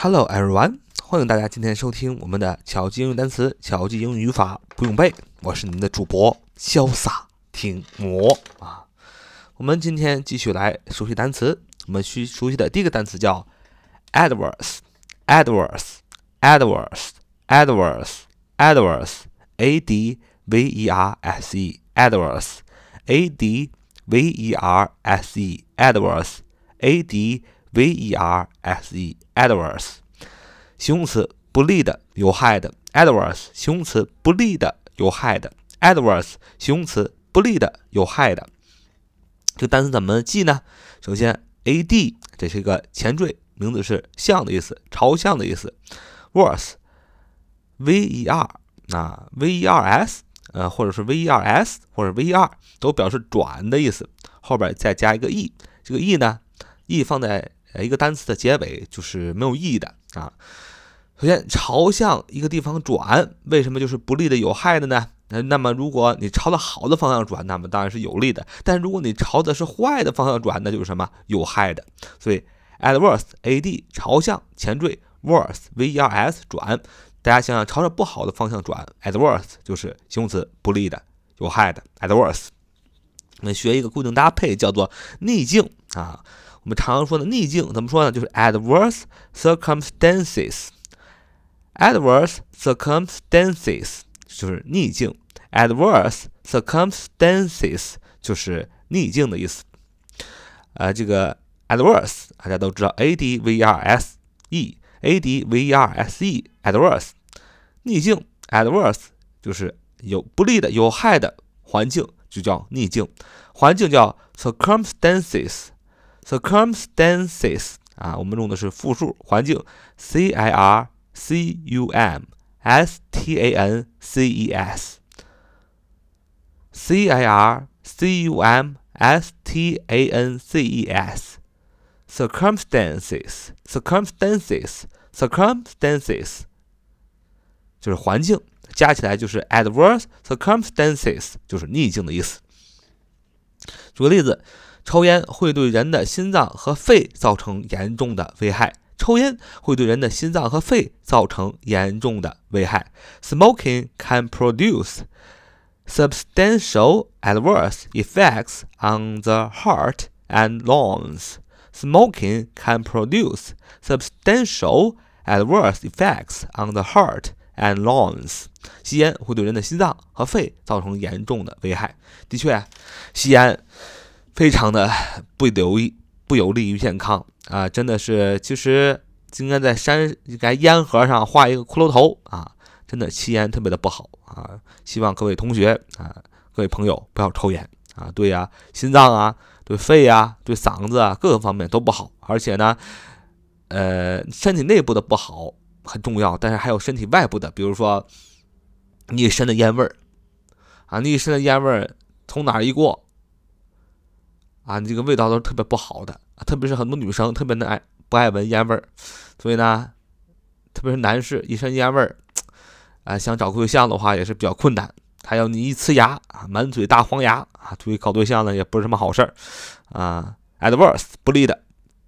Hello everyone，欢迎大家今天收听我们的巧记英语单词、巧记英语语法不用背。我是你们的主播潇洒听魔啊。我们今天继续来熟悉单词。我们需熟悉的第一个单词叫 adverse，adverse，adverse，adverse，a d v e r s e，adverse，a d v e r s e，adverse，a d v e r s e，adverse，形容词不利的、有害的；adverse，形容词不利的、有害的；adverse，形容词不利的、有害的。这个单词怎么记呢？首先，a d 这是一个前缀，名字是向的意思，朝向的意思。worse，v e r 啊，v e r s，呃，或者是 v e r s，或者 v e r 都表示转的意思，后边再加一个 e，这个 e 呢，e 放在一个单词的结尾就是没有意义的啊。首先，朝向一个地方转，为什么就是不利的、有害的呢？那那么，如果你朝着好的方向转，那么当然是有利的；但如果你朝的是坏的方向转，那就是什么有害的。所以，adverse，a-d 朝向前缀，worse，v-e-r-s 转。大家想想，朝着不好的方向转，adverse 就是形容词不利的、有害的。adverse，我们学一个固定搭配，叫做逆境啊。我们常说的逆境怎么说呢？就是 adverse circumstances。adverse circumstances 就是逆境，adverse circumstances 就是逆境的意思。呃，这个 adverse 大家都知道，a d v r s e，a d v r s e，adverse 逆境，adverse 就是有不利的、有害的环境，就叫逆境。环境叫 circumstances circumstances，circumstances 啊，我们用的是复数环境，c i r c u m s t a n c e s，c i r c u m s t a n c e s，circumstances，circumstances，circumstances 就是环境，加起来就是 adverse circumstances，就是逆境的意思。举个例子， 抽烟会对人的心脏和肺造成严重的危害。抽烟会对人的心脏和肺造成严重的危害。Smoking can produce substantial adverse effects on the heart and lungs. Smoking can produce substantial adverse effects on the heart and lungs. 吸烟会对人的心脏和肺造成严重的危害。的确，吸烟 非常的不留意。不有利于健康啊！真的是，其实应该在山应该烟盒上画一个骷髅头啊！真的，吸烟特别的不好啊！希望各位同学啊，各位朋友不要抽烟啊！对呀，心脏啊，对肺呀，对嗓子啊，各个方面都不好。而且呢，呃，身体内部的不好很重要，但是还有身体外部的，比如说你一身的烟味儿啊，你一身的烟味儿从哪儿一过？啊，你这个味道都是特别不好的，特别是很多女生特别的爱不爱闻烟味儿，所以呢，特别是男士一身烟味儿，啊，想找个对象的话也是比较困难。还有你一呲牙啊，满嘴大黄牙啊，对于搞对象呢也不是什么好事儿啊。Adverse 不利的，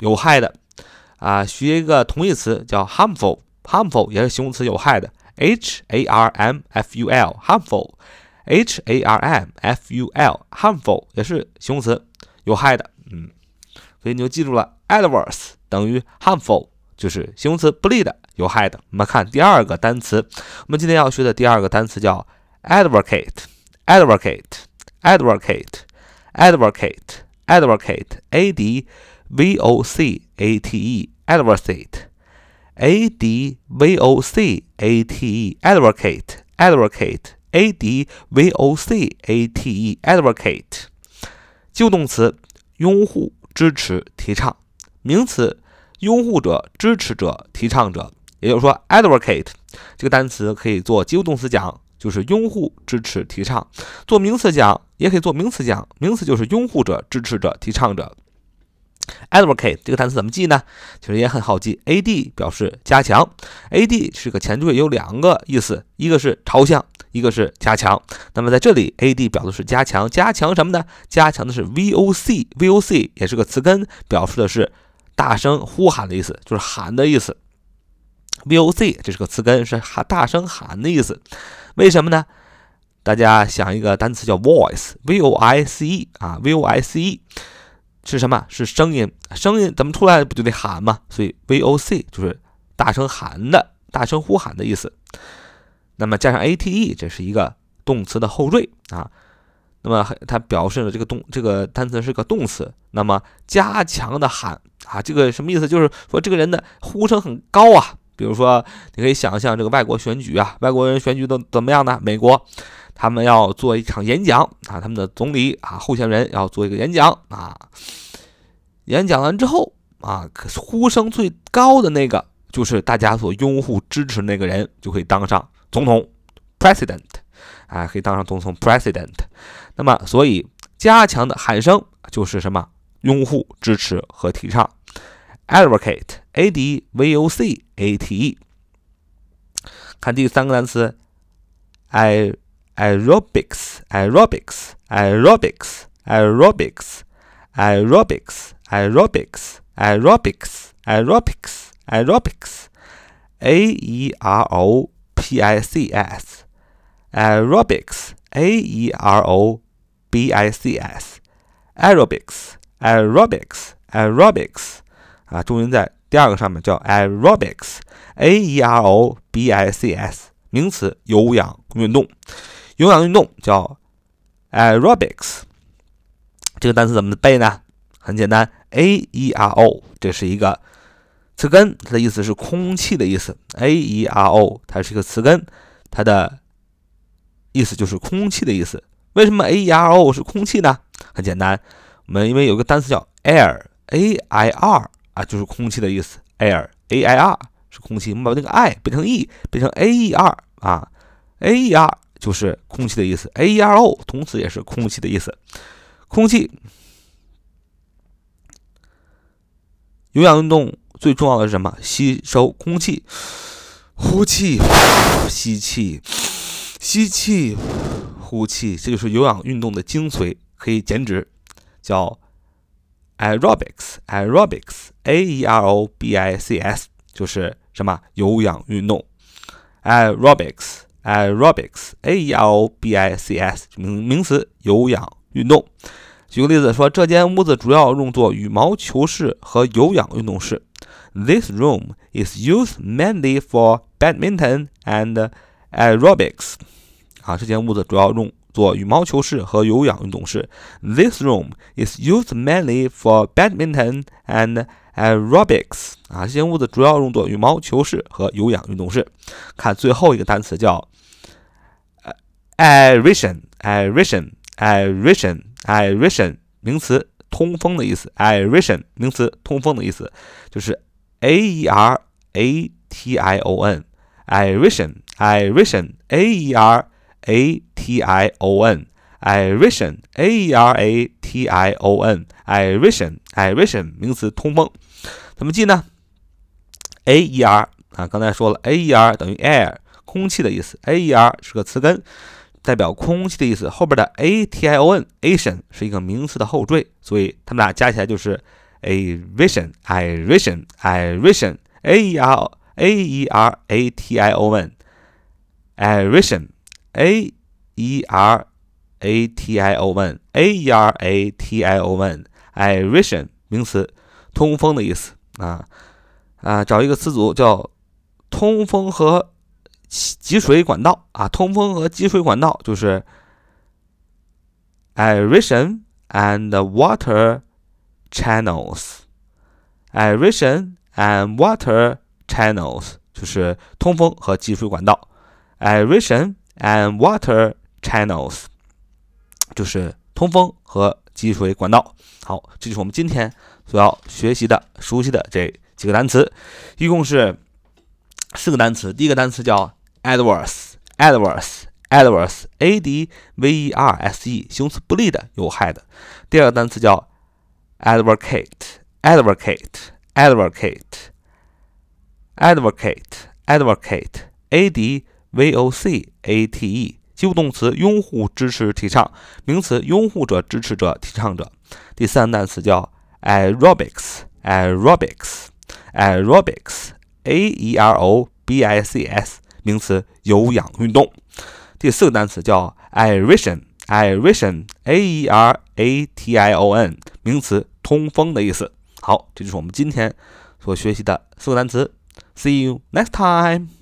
有害的啊，学一个同义词叫 harmful，harmful 也是形容词有害的，h a r m f u l，harmful，h a r m f u l，harmful 也是形容词。有害的，嗯，所以你就记住了，adverse 等于 harmful，就是形容词不利的、有害的。我们看第二个单词，我们今天要学的第二个单词叫 advocate，advocate，advocate，advocate，a d v o c a t e，advocate，a d v o c a t e，advocate，advocate，a d v o c a t e，advocate。及 物动词，拥护、支持、提倡；名词，拥护者、支持者、提倡者。也就是说，advocate 这个单词可以做及物动词讲，就是拥护、支持、提倡；做名词讲，也可以做名词讲，名词就是拥护者、支持者、提倡者。Advocate 这个单词怎么记呢？其实也很好记，ad 表示加强，ad 是个前缀，有两个意思，一个是朝向。一个是加强，那么在这里，a d 表的是加强，加强什么呢？加强的是 v o c，v o c 也是个词根，表示的是大声呼喊的意思，就是喊的意思 VOC 这是个词根，是喊大声喊的意思。为什么呢？大家想一个单词叫 voice，V-O-I-C-E 啊，V-O-I-C-E 是什么？是声音，声音怎么出来不就得喊吗？所以 VOC 就是大声喊的、大声呼喊的意思。那么加上 ATE，这是一个动词的后缀啊。那么它表示了这个动这个单词是个动词。那么加强的喊啊，这个什么意思？就是说这个人的呼声很高啊。比如说，你可以想象这个外国选举啊，外国人选举都怎么样呢？美国。他们要做一场演讲啊，他们的总理啊，候选人要做一个演讲啊。演讲完之后啊，呼声最高的那个就是大家所拥护支持那个人，就可以当上总统 （president） 啊，可以当上总统 （president）。那么，所以加强的喊声就是什么？拥护、支持和提倡，advocate，a d v o c，advocate，a-d-v-o-c-a-t-e。看第三个单词，i。aerobics, aerobics, aerobics, aerobics, aerobics, aerobics, aerobics, aerobics, aerobics, a e r o p i c s, aerobics, a e r o b i c s, aerobics, aerobics, aerobics 啊，重音在第二个上面叫 aerobics，a e r o b i c s，名词，有氧运动。有氧运动叫 aerobics，这个单词怎么背呢？很简单，a e r o，这是一个词根，它的意思是空气的意思。a e r o，它是一个词根，它的意思就是空气的意思。为什么 a e r o 是空气呢？很简单，我们因为有个单词叫 air，a i r 啊，就是空气的意思。air，a i r 是空气，我们把那个 i 变成 e，变成 a e r 啊，a e r。就是空气的意思，aero 同词也是空气的意思。空气，有氧运动最重要的是什么？吸收空气，呼气，吸气，吸气，呼气，这就是有氧运动的精髓，可以减脂，叫 aerobics，aerobics AEROBICS 就是什么？有氧运动，aerobics。aerobics, a e r o b i c s 名名词，有氧运动。举个例子说，这间屋子主要用作羽毛球室和有氧运动室。This room is used mainly for badminton and aerobics。啊，这间屋子主要用作羽毛球室和有氧运动室。This room is used mainly for badminton and aerobics。啊，这间屋子主要用作羽毛球室和有氧运动室。看最后一个单词叫。aeration, aeration, aeration, aeration 名词，通风的意思。aeration 名词，通风的意思，就是 a e r a t i o n, aeration, aeration, a e r A t i o n, aeration, a e r a t i o n, aeration, aeration 名词，通风。怎么记呢？a e r 啊，刚才说了，a e r 等于 air，空气的意思。a e r 是个词根。代表空气的意思，后边的 a t i o n ation 是一个名词的后缀，所以它们俩加起来就是 aeration aeration aeration a e r a e r a t i o n aeration a e r a t i o n a e r a t i o n aeration 名词，通风的意思啊啊，找一个词组叫通风和。集水管道啊，通风和集水管道就是 aeration and water channels。aeration and water channels 就是通风和集水管道。aeration and water channels 就是通风和集水管道。好，这就是我们今天所要学习的、熟悉的这几个单词，一共是四个单词。第一个单词叫 adverse, adverse, adverse, a d v e r s e，形容词，不利的，有害的。第二个单词叫 advocate, advocate, advocate, advocate, advocate, a d v o c a t e，及物动词，拥护、支持、提倡；名词，拥护者、支持者、提倡者。第三个单词叫 aerobics, aerobics, aerobics, a e r o b i c s，名词，有氧运动。第四个单词叫 aeration，aeration，a e r a t i o n，名词，通风的意思。好，这就是我们今天所学习的四个单词。See you next time.